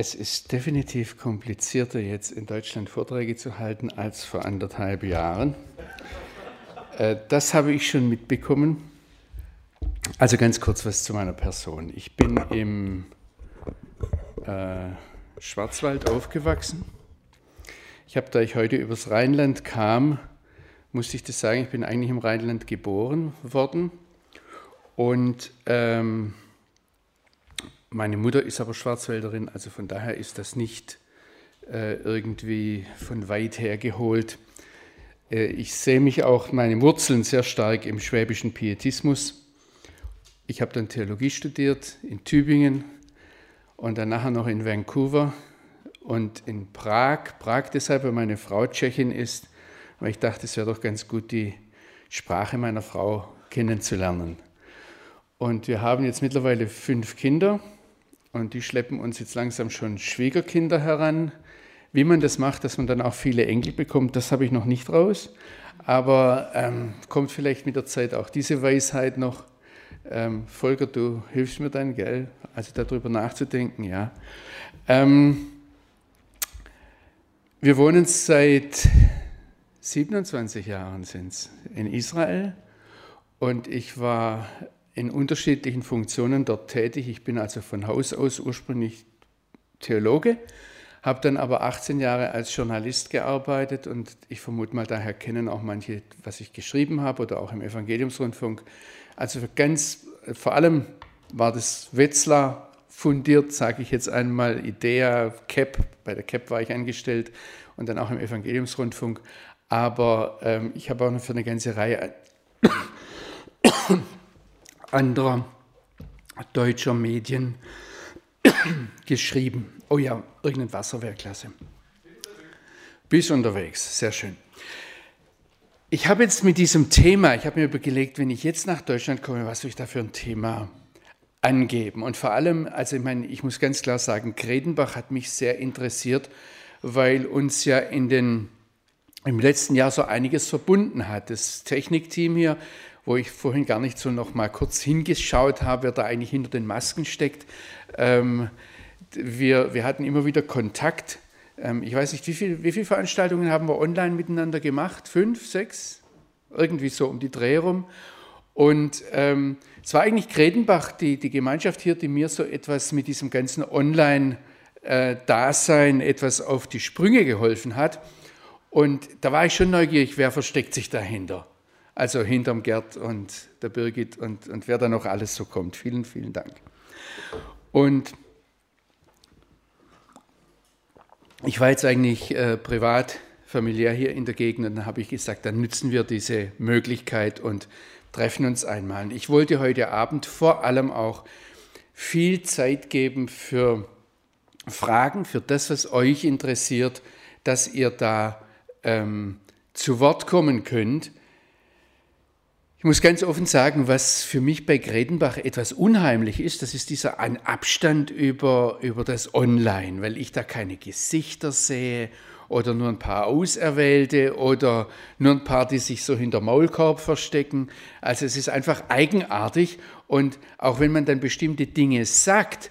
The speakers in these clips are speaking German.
Es ist definitiv komplizierter, jetzt in Deutschland Vorträge zu halten als vor anderthalb Jahren. Äh, das habe ich schon mitbekommen. Also ganz kurz was zu meiner Person. Ich bin im äh, Schwarzwald aufgewachsen. Ich habe, da ich heute übers Rheinland kam, musste ich das sagen, ich bin eigentlich im Rheinland geboren worden. Und ähm, meine Mutter ist aber Schwarzwälderin, also von daher ist das nicht äh, irgendwie von weit her geholt. Äh, ich sehe mich auch, meine Wurzeln sehr stark im schwäbischen Pietismus. Ich habe dann Theologie studiert in Tübingen und dann nachher noch in Vancouver und in Prag. Prag deshalb, weil meine Frau Tschechin ist, weil ich dachte, es wäre doch ganz gut, die Sprache meiner Frau kennenzulernen. Und wir haben jetzt mittlerweile fünf Kinder und die schleppen uns jetzt langsam schon Schwiegerkinder heran. Wie man das macht, dass man dann auch viele Enkel bekommt, das habe ich noch nicht raus. Aber ähm, kommt vielleicht mit der Zeit auch diese Weisheit noch. Ähm, Volker, du hilfst mir dann, gell? Also darüber nachzudenken, ja. Ähm, wir wohnen seit 27 Jahren sind's in Israel und ich war in unterschiedlichen Funktionen dort tätig. Ich bin also von Haus aus ursprünglich Theologe, habe dann aber 18 Jahre als Journalist gearbeitet und ich vermute mal, daher kennen auch manche, was ich geschrieben habe oder auch im Evangeliumsrundfunk. Also ganz, vor allem war das Wetzlar fundiert, sage ich jetzt einmal, Idea, CAP, bei der CAP war ich angestellt und dann auch im Evangeliumsrundfunk. Aber ähm, ich habe auch noch für eine ganze Reihe anderer deutscher Medien geschrieben. Oh ja, irgendein Wasser wäre klasse. Bis unterwegs, sehr schön. Ich habe jetzt mit diesem Thema, ich habe mir überlegt, wenn ich jetzt nach Deutschland komme, was soll ich da für ein Thema angeben? Und vor allem, also ich meine, ich muss ganz klar sagen, Gredenbach hat mich sehr interessiert, weil uns ja in den, im letzten Jahr so einiges verbunden hat. Das Technikteam hier wo ich vorhin gar nicht so noch mal kurz hingeschaut habe, wer da eigentlich hinter den Masken steckt. Ähm, wir, wir hatten immer wieder Kontakt. Ähm, ich weiß nicht, wie, viel, wie viele Veranstaltungen haben wir online miteinander gemacht? Fünf, sechs? Irgendwie so um die Dreh rum. Und ähm, es war eigentlich Kredenbach, die, die Gemeinschaft hier, die mir so etwas mit diesem ganzen Online-Dasein etwas auf die Sprünge geholfen hat. Und da war ich schon neugierig, wer versteckt sich dahinter also hinterm Gerd und der Birgit und, und wer da noch alles so kommt. Vielen, vielen Dank. Und ich war jetzt eigentlich äh, privat, familiär hier in der Gegend und dann habe ich gesagt, dann nützen wir diese Möglichkeit und treffen uns einmal. Und ich wollte heute Abend vor allem auch viel Zeit geben für Fragen, für das, was euch interessiert, dass ihr da ähm, zu Wort kommen könnt ich muss ganz offen sagen, was für mich bei Gredenbach etwas unheimlich ist, das ist dieser Abstand über, über das Online, weil ich da keine Gesichter sehe oder nur ein paar Auserwählte oder nur ein paar, die sich so hinter Maulkorb verstecken. Also es ist einfach eigenartig und auch wenn man dann bestimmte Dinge sagt,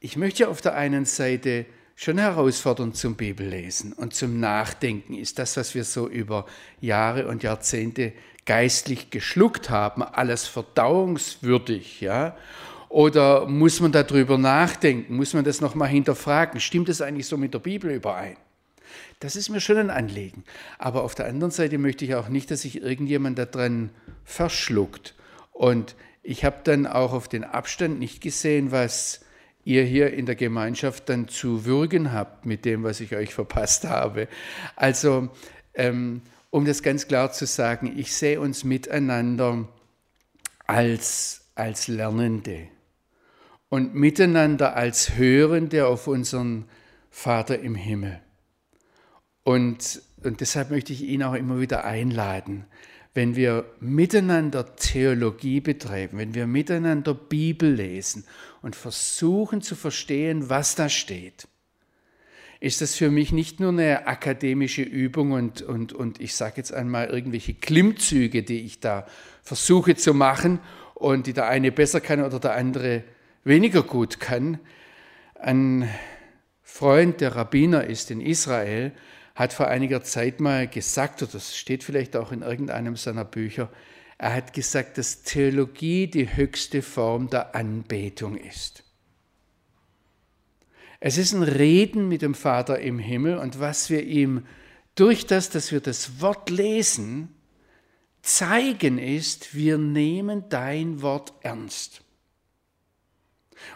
ich möchte auf der einen Seite schon herausfordernd zum Bibellesen und zum Nachdenken ist das, was wir so über Jahre und Jahrzehnte geistlich geschluckt haben, alles verdauungswürdig, ja? Oder muss man darüber nachdenken? Muss man das nochmal hinterfragen? Stimmt es eigentlich so mit der Bibel überein? Das ist mir schon ein Anliegen. Aber auf der anderen Seite möchte ich auch nicht, dass sich irgendjemand daran verschluckt. Und ich habe dann auch auf den Abstand nicht gesehen, was ihr hier in der Gemeinschaft dann zu würgen habt mit dem, was ich euch verpasst habe. Also ähm, um das ganz klar zu sagen, ich sehe uns miteinander als, als Lernende und miteinander als Hörende auf unseren Vater im Himmel. Und, und deshalb möchte ich ihn auch immer wieder einladen, wenn wir miteinander Theologie betreiben, wenn wir miteinander Bibel lesen und versuchen zu verstehen, was da steht, ist das für mich nicht nur eine akademische Übung und, und, und ich sage jetzt einmal irgendwelche Klimmzüge, die ich da versuche zu machen und die der eine besser kann oder der andere weniger gut kann. An Freund, der Rabbiner ist in Israel, hat vor einiger Zeit mal gesagt, oder das steht vielleicht auch in irgendeinem seiner Bücher, er hat gesagt, dass Theologie die höchste Form der Anbetung ist. Es ist ein Reden mit dem Vater im Himmel und was wir ihm durch das, dass wir das Wort lesen, zeigen ist, wir nehmen dein Wort ernst.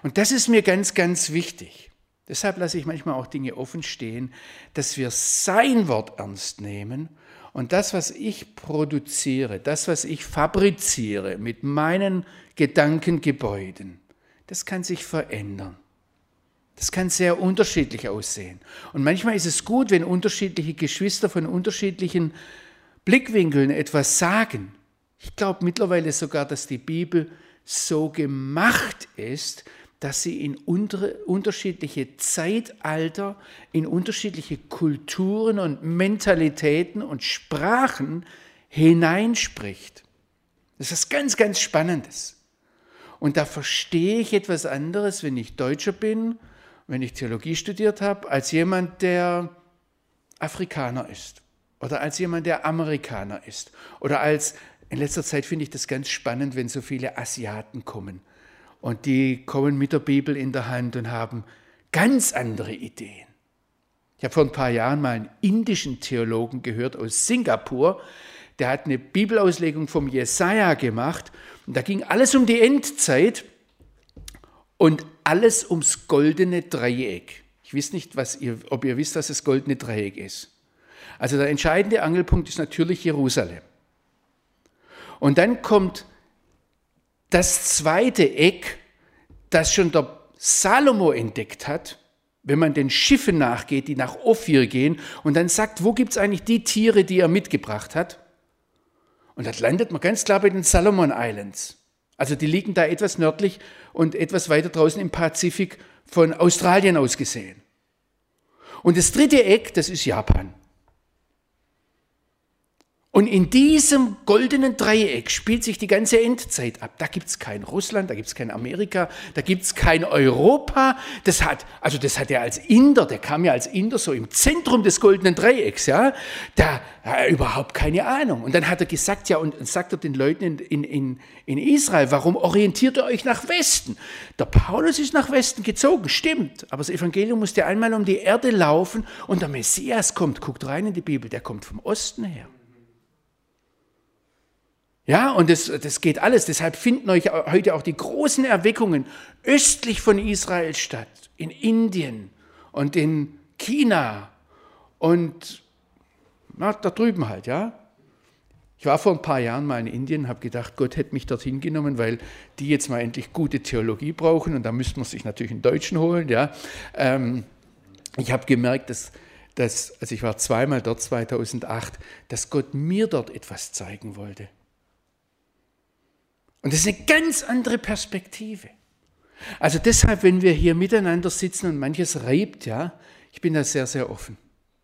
Und das ist mir ganz, ganz wichtig. Deshalb lasse ich manchmal auch Dinge offen stehen, dass wir sein Wort ernst nehmen und das, was ich produziere, das, was ich fabriziere mit meinen Gedankengebäuden, das kann sich verändern. Das kann sehr unterschiedlich aussehen. Und manchmal ist es gut, wenn unterschiedliche Geschwister von unterschiedlichen Blickwinkeln etwas sagen. Ich glaube mittlerweile sogar, dass die Bibel so gemacht ist, dass sie in unterschiedliche Zeitalter, in unterschiedliche Kulturen und Mentalitäten und Sprachen hineinspricht. Das ist ganz, ganz Spannendes. Und da verstehe ich etwas anderes, wenn ich Deutscher bin wenn ich Theologie studiert habe, als jemand, der Afrikaner ist oder als jemand, der Amerikaner ist oder als, in letzter Zeit finde ich das ganz spannend, wenn so viele Asiaten kommen und die kommen mit der Bibel in der Hand und haben ganz andere Ideen. Ich habe vor ein paar Jahren mal einen indischen Theologen gehört aus Singapur, der hat eine Bibelauslegung vom Jesaja gemacht und da ging alles um die Endzeit und alles ums goldene Dreieck. Ich weiß nicht, was ihr, ob ihr wisst, was das goldene Dreieck ist. Also der entscheidende Angelpunkt ist natürlich Jerusalem. Und dann kommt das zweite Eck, das schon der Salomo entdeckt hat, wenn man den Schiffen nachgeht, die nach Ophir gehen und dann sagt, wo gibt es eigentlich die Tiere, die er mitgebracht hat? Und dann landet man ganz klar bei den Salomon Islands. Also die liegen da etwas nördlich und etwas weiter draußen im Pazifik von Australien aus gesehen. Und das dritte Eck, das ist Japan. Und in diesem goldenen Dreieck spielt sich die ganze Endzeit ab. Da gibt es kein Russland, da gibt es kein Amerika, da gibt es kein Europa. Das hat, also das hat er als Inder, der kam ja als Inder so im Zentrum des goldenen Dreiecks, ja, da hat er überhaupt keine Ahnung. Und dann hat er gesagt, ja, und, sagt er den Leuten in, in, in Israel, warum orientiert ihr euch nach Westen? Der Paulus ist nach Westen gezogen, stimmt, aber das Evangelium musste einmal um die Erde laufen und der Messias kommt, guckt rein in die Bibel, der kommt vom Osten her. Ja, und das, das geht alles. Deshalb finden euch heute auch die großen Erweckungen östlich von Israel statt, in Indien und in China und na, da drüben halt, ja. Ich war vor ein paar Jahren mal in Indien, habe gedacht, Gott hätte mich dorthin genommen, weil die jetzt mal endlich gute Theologie brauchen und da müsste man sich natürlich einen Deutschen holen, ja. Ähm, ich habe gemerkt, dass, dass, also ich war zweimal dort 2008, dass Gott mir dort etwas zeigen wollte. Und das ist eine ganz andere Perspektive. Also deshalb, wenn wir hier miteinander sitzen und manches reibt, ja, ich bin da sehr, sehr offen.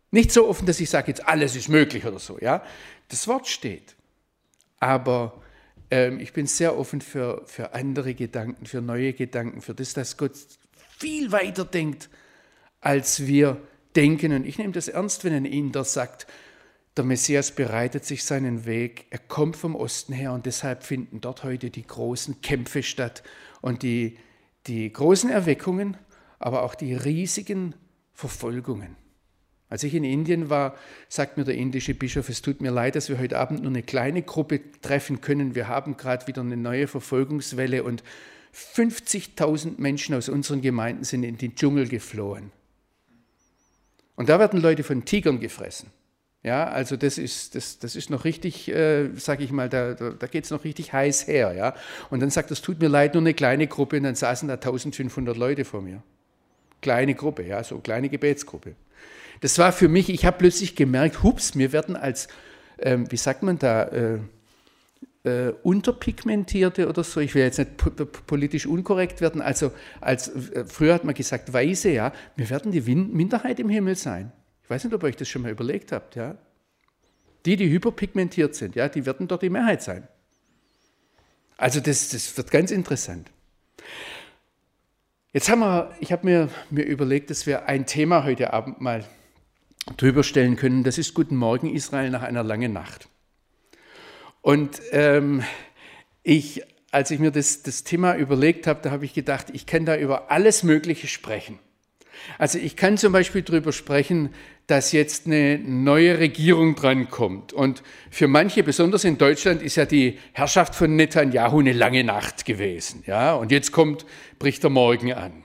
Nicht so offen, dass ich sage, jetzt alles ist möglich oder so, ja. Das Wort steht. Aber ähm, ich bin sehr offen für, für andere Gedanken, für neue Gedanken, für das, dass Gott viel weiter denkt, als wir denken. Und ich nehme das ernst, wenn ein Inder sagt, der Messias bereitet sich seinen Weg, er kommt vom Osten her und deshalb finden dort heute die großen Kämpfe statt und die, die großen Erweckungen, aber auch die riesigen Verfolgungen. Als ich in Indien war, sagt mir der indische Bischof, es tut mir leid, dass wir heute Abend nur eine kleine Gruppe treffen können. Wir haben gerade wieder eine neue Verfolgungswelle und 50.000 Menschen aus unseren Gemeinden sind in den Dschungel geflohen. Und da werden Leute von Tigern gefressen. Ja, also das ist, das, das ist noch richtig, äh, sage ich mal, da, da, da geht es noch richtig heiß her. Ja? Und dann sagt, es tut mir leid, nur eine kleine Gruppe und dann saßen da 1500 Leute vor mir. Kleine Gruppe, ja, so kleine Gebetsgruppe. Das war für mich, ich habe plötzlich gemerkt, hups, wir werden als, ähm, wie sagt man da, äh, äh, unterpigmentierte oder so, ich will jetzt nicht politisch unkorrekt werden, also als, äh, früher hat man gesagt, Weiße, ja, wir werden die Minderheit im Himmel sein. Ich weiß nicht, ob ihr euch das schon mal überlegt habt. Ja? Die, die hyperpigmentiert sind, ja, die werden dort die Mehrheit sein. Also das, das wird ganz interessant. Jetzt haben wir, ich habe mir, mir überlegt, dass wir ein Thema heute Abend mal drüber stellen können. Das ist Guten Morgen Israel nach einer langen Nacht. Und ähm, ich, als ich mir das, das Thema überlegt habe, da habe ich gedacht, ich kann da über alles Mögliche sprechen. Also ich kann zum Beispiel darüber sprechen, dass jetzt eine neue Regierung drankommt. Und für manche, besonders in Deutschland, ist ja die Herrschaft von Netanyahu eine lange Nacht gewesen. Ja, und jetzt kommt, bricht der Morgen an.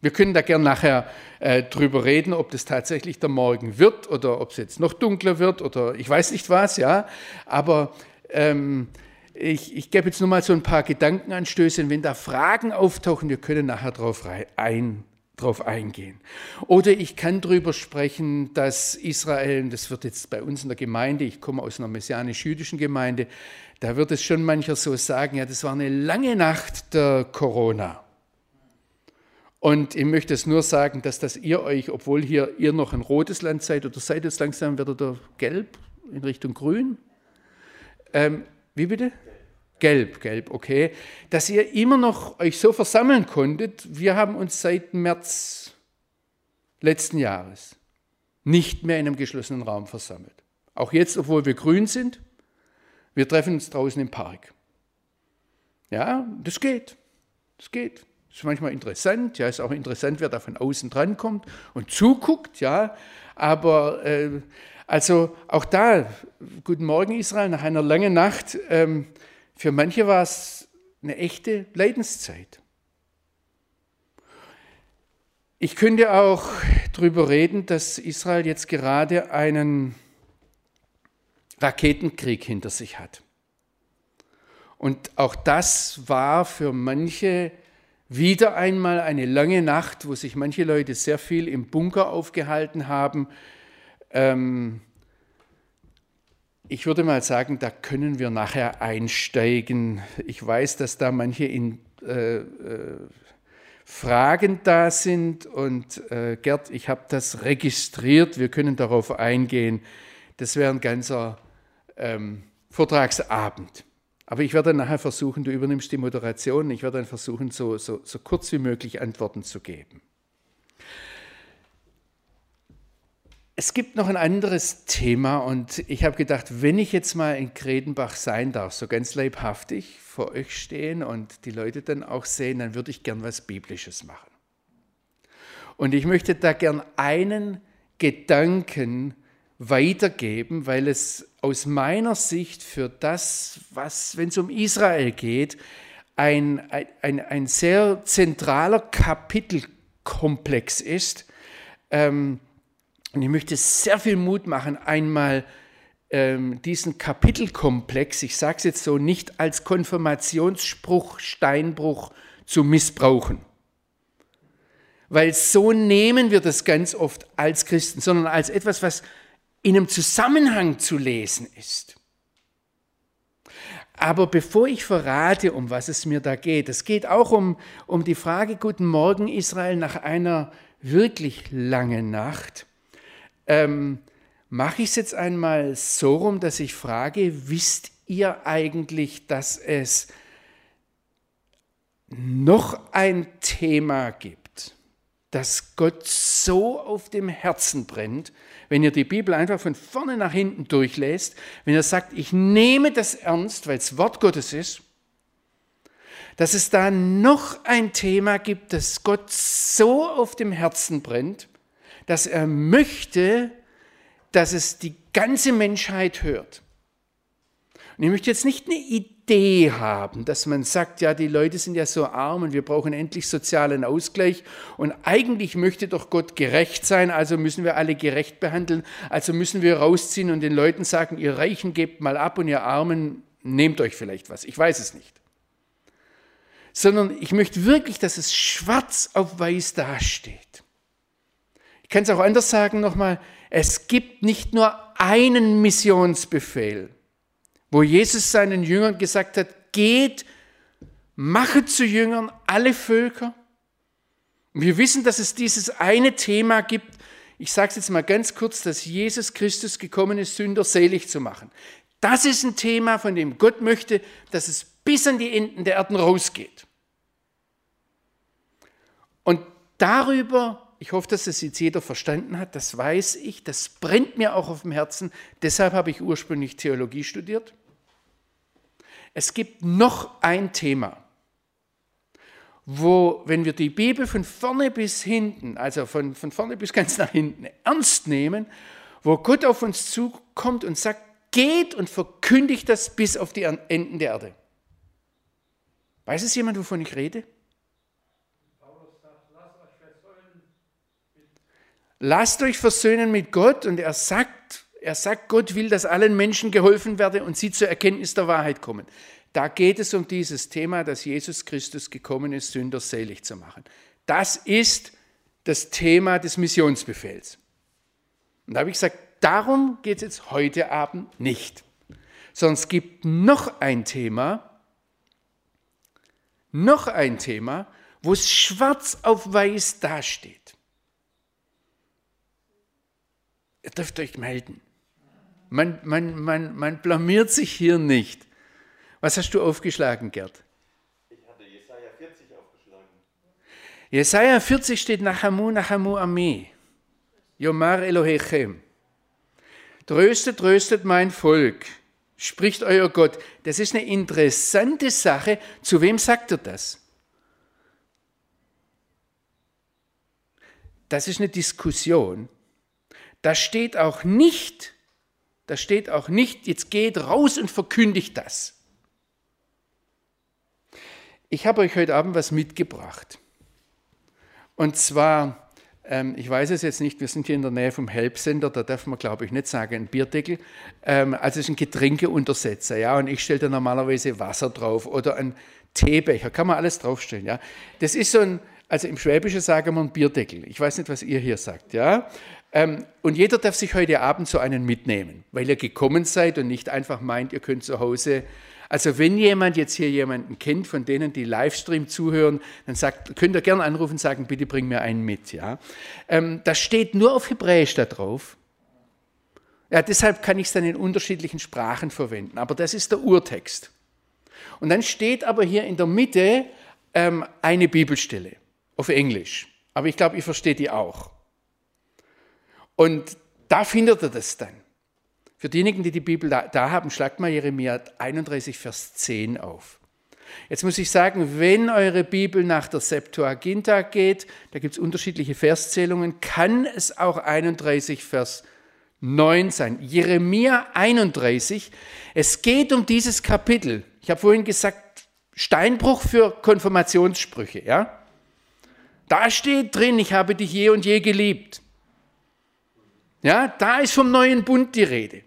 Wir können da gern nachher äh, drüber reden, ob das tatsächlich der Morgen wird oder ob es jetzt noch dunkler wird oder ich weiß nicht was, ja. Aber ähm, ich, ich gebe jetzt nur mal so ein paar Gedankenanstöße und wenn da Fragen auftauchen, wir können nachher drauf, ein, drauf eingehen. Oder ich kann darüber sprechen, dass Israel, das wird jetzt bei uns in der Gemeinde, ich komme aus einer messianisch-jüdischen Gemeinde, da wird es schon mancher so sagen, ja, das war eine lange Nacht der Corona. Und ich möchte es nur sagen, dass das ihr euch, obwohl hier ihr noch ein rotes Land seid oder seid es langsam wieder der gelb in Richtung grün, ähm, wie bitte? Gelb, gelb, okay. Dass ihr immer noch euch so versammeln konntet. Wir haben uns seit März letzten Jahres nicht mehr in einem geschlossenen Raum versammelt. Auch jetzt, obwohl wir grün sind, wir treffen uns draußen im Park. Ja, das geht. Das geht. Das ist manchmal interessant. Ja, ist auch interessant, wer da von außen dran kommt und zuguckt. Ja, aber äh, also auch da, guten Morgen Israel, nach einer langen Nacht, ähm, für manche war es eine echte Leidenszeit. Ich könnte auch darüber reden, dass Israel jetzt gerade einen Raketenkrieg hinter sich hat. Und auch das war für manche wieder einmal eine lange Nacht, wo sich manche Leute sehr viel im Bunker aufgehalten haben, ähm, ich würde mal sagen, da können wir nachher einsteigen. Ich weiß, dass da manche in, äh, äh, Fragen da sind und äh, Gerd, ich habe das registriert, wir können darauf eingehen. Das wäre ein ganzer ähm, Vortragsabend. Aber ich werde nachher versuchen, du übernimmst die Moderation, ich werde dann versuchen, so, so, so kurz wie möglich Antworten zu geben. Es gibt noch ein anderes Thema und ich habe gedacht, wenn ich jetzt mal in Kredenbach sein darf, so ganz leibhaftig vor euch stehen und die Leute dann auch sehen, dann würde ich gern was Biblisches machen. Und ich möchte da gern einen Gedanken weitergeben, weil es aus meiner Sicht für das, was, wenn es um Israel geht, ein, ein, ein sehr zentraler Kapitelkomplex ist. Ähm, und ich möchte sehr viel Mut machen, einmal ähm, diesen Kapitelkomplex, ich sage es jetzt so, nicht als Konfirmationsspruch, Steinbruch zu missbrauchen. Weil so nehmen wir das ganz oft als Christen, sondern als etwas, was in einem Zusammenhang zu lesen ist. Aber bevor ich verrate, um was es mir da geht, es geht auch um, um die Frage, guten Morgen Israel, nach einer wirklich langen Nacht ähm, mache ich es jetzt einmal so rum, dass ich frage, wisst ihr eigentlich, dass es noch ein Thema gibt, das Gott so auf dem Herzen brennt, wenn ihr die Bibel einfach von vorne nach hinten durchlässt, wenn ihr sagt, ich nehme das ernst, weil es Wort Gottes ist, dass es da noch ein Thema gibt, das Gott so auf dem Herzen brennt, dass er möchte, dass es die ganze Menschheit hört. Und ich möchte jetzt nicht eine Idee haben, dass man sagt, ja, die Leute sind ja so arm und wir brauchen endlich sozialen Ausgleich und eigentlich möchte doch Gott gerecht sein, also müssen wir alle gerecht behandeln, also müssen wir rausziehen und den Leuten sagen, ihr Reichen gebt mal ab und ihr Armen nehmt euch vielleicht was. Ich weiß es nicht. Sondern ich möchte wirklich, dass es schwarz auf weiß dasteht kann es auch anders sagen nochmal, es gibt nicht nur einen Missionsbefehl, wo Jesus seinen Jüngern gesagt hat, geht, mache zu Jüngern alle Völker. Und wir wissen, dass es dieses eine Thema gibt, ich sage es jetzt mal ganz kurz, dass Jesus Christus gekommen ist, Sünder selig zu machen. Das ist ein Thema, von dem Gott möchte, dass es bis an die Enden der Erden rausgeht. Und darüber, ich hoffe, dass das jetzt jeder verstanden hat, das weiß ich, das brennt mir auch auf dem Herzen. Deshalb habe ich ursprünglich Theologie studiert. Es gibt noch ein Thema, wo, wenn wir die Bibel von vorne bis hinten, also von, von vorne bis ganz nach hinten, ernst nehmen, wo Gott auf uns zukommt und sagt, geht und verkündigt das bis auf die Enden der Erde. Weiß es jemand, wovon ich rede? Lasst euch versöhnen mit Gott und er sagt, er sagt, Gott will, dass allen Menschen geholfen werde und sie zur Erkenntnis der Wahrheit kommen. Da geht es um dieses Thema, dass Jesus Christus gekommen ist, Sünder selig zu machen. Das ist das Thema des Missionsbefehls. Und da habe ich gesagt, darum geht es jetzt heute Abend nicht. Sondern es gibt noch ein Thema, noch ein Thema, wo es schwarz auf weiß dasteht. Ihr dürft euch melden. Man, man, man, man blamiert sich hier nicht. Was hast du aufgeschlagen, Gerd? Ich hatte Jesaja 40 aufgeschlagen. Jesaja 40 steht Nachamu, Nachamu Ami. Yomar Elohechem. Tröstet, tröstet mein Volk, spricht euer Gott. Das ist eine interessante Sache. Zu wem sagt er das? Das ist eine Diskussion. Da steht auch nicht, da steht auch nicht, jetzt geht raus und verkündigt das. Ich habe euch heute Abend was mitgebracht. Und zwar, ähm, ich weiß es jetzt nicht, wir sind hier in der Nähe vom Helpsender, da darf man glaube ich nicht sagen, ein Bierdeckel. Ähm, also es ist ein Getränkeuntersetzer, ja, und ich stelle da normalerweise Wasser drauf oder ein Teebecher, kann man alles draufstellen, ja. Das ist so ein, also im Schwäbischen sagen wir ein Bierdeckel. Ich weiß nicht, was ihr hier sagt, ja. Ähm, und jeder darf sich heute Abend so einen mitnehmen, weil ihr gekommen seid und nicht einfach meint, ihr könnt zu Hause also wenn jemand jetzt hier jemanden kennt, von denen, die Livestream zuhören, dann sagt, könnt ihr gerne anrufen und sagen, bitte bring mir einen mit. Ja? Ähm, das steht nur auf Hebräisch da drauf. Ja, deshalb kann ich es dann in unterschiedlichen Sprachen verwenden. Aber das ist der Urtext. Und dann steht aber hier in der Mitte ähm, eine Bibelstelle auf Englisch. Aber ich glaube, ihr versteht die auch. Und da findet ihr das dann. Für diejenigen, die die Bibel da, da haben, schlagt mal Jeremia 31, Vers 10 auf. Jetzt muss ich sagen, wenn eure Bibel nach der Septuaginta geht, da gibt es unterschiedliche Verszählungen, kann es auch 31, Vers 9 sein. Jeremia 31, es geht um dieses Kapitel. Ich habe vorhin gesagt, Steinbruch für Konfirmationssprüche. Ja? Da steht drin, ich habe dich je und je geliebt. Ja, da ist vom neuen Bund die Rede.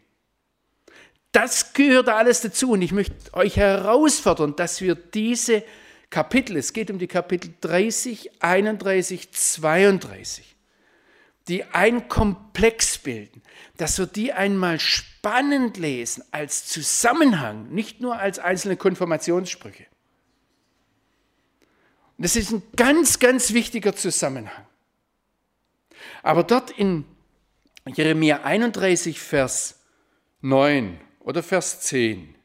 Das gehört alles dazu und ich möchte euch herausfordern, dass wir diese Kapitel, es geht um die Kapitel 30, 31, 32, die ein Komplex bilden, dass wir die einmal spannend lesen, als Zusammenhang, nicht nur als einzelne Konfirmationssprüche. Und das ist ein ganz, ganz wichtiger Zusammenhang. Aber dort in Jeremia 31, Vers 9 oder Vers 10.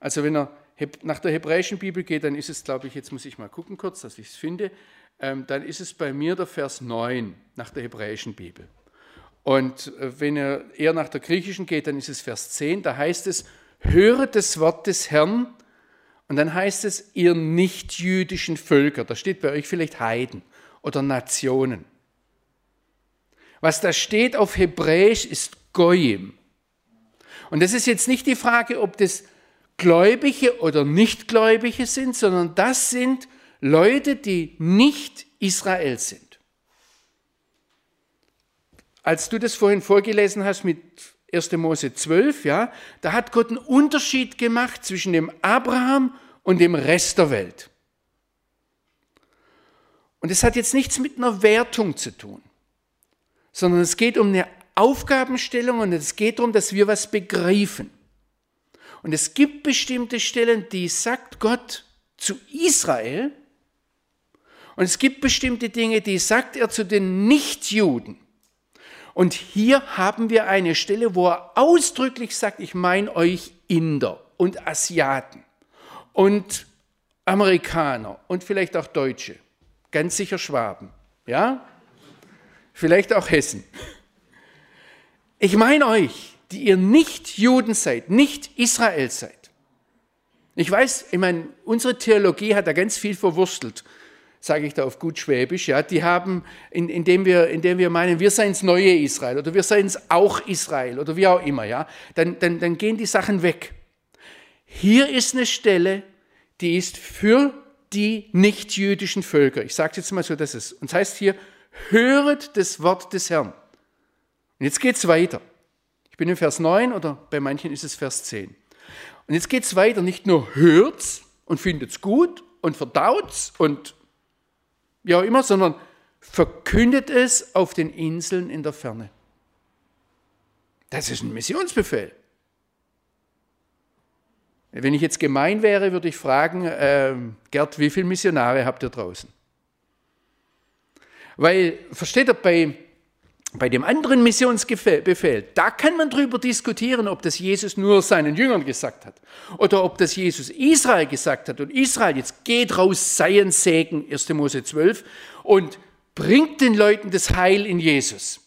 Also wenn er nach der hebräischen Bibel geht, dann ist es, glaube ich, jetzt muss ich mal gucken kurz, dass ich es finde, ähm, dann ist es bei mir der Vers 9 nach der hebräischen Bibel. Und äh, wenn er eher nach der griechischen geht, dann ist es Vers 10, da heißt es, höret das Wort des Herrn und dann heißt es, ihr nichtjüdischen Völker, da steht bei euch vielleicht Heiden oder Nationen. Was da steht auf Hebräisch ist Goyim. Und das ist jetzt nicht die Frage, ob das Gläubige oder Nichtgläubige sind, sondern das sind Leute, die nicht Israel sind. Als du das vorhin vorgelesen hast mit 1. Mose 12, ja, da hat Gott einen Unterschied gemacht zwischen dem Abraham und dem Rest der Welt. Und es hat jetzt nichts mit einer Wertung zu tun, sondern es geht um eine Aufgabenstellung und es geht darum, dass wir was begreifen. Und es gibt bestimmte Stellen, die sagt Gott zu Israel und es gibt bestimmte Dinge, die sagt er zu den Nichtjuden. Und hier haben wir eine Stelle, wo er ausdrücklich sagt, ich meine euch Inder und Asiaten und Amerikaner und vielleicht auch Deutsche. ganz sicher Schwaben. Ja? Vielleicht auch Hessen. Ich meine euch, die ihr nicht Juden seid, nicht Israel seid. Ich weiß, ich meine, unsere Theologie hat da ganz viel verwurstelt, sage ich da auf gut Schwäbisch. Ja, die haben, in, indem, wir, indem wir meinen, wir seien das neue Israel oder wir seien es auch Israel oder wie auch immer, ja, dann, dann, dann gehen die Sachen weg. Hier ist eine Stelle, die ist für die nichtjüdischen Völker. Ich sage jetzt mal so, dass es. Und es heißt hier, höret das Wort des Herrn. Und jetzt geht es weiter. Ich bin im Vers 9 oder bei manchen ist es Vers 10. Und jetzt geht es weiter, nicht nur hört's und findet's gut und verdaut's und auch immer, sondern verkündet es auf den Inseln in der Ferne. Das ist ein Missionsbefehl. Wenn ich jetzt gemein wäre, würde ich fragen, äh, Gerd, wie viele Missionare habt ihr draußen? Weil, versteht ihr, bei, bei dem anderen Missionsbefehl, da kann man darüber diskutieren, ob das Jesus nur seinen Jüngern gesagt hat oder ob das Jesus Israel gesagt hat. Und Israel, jetzt geht raus, sei ein Segen, 1. Mose 12, und bringt den Leuten das Heil in Jesus.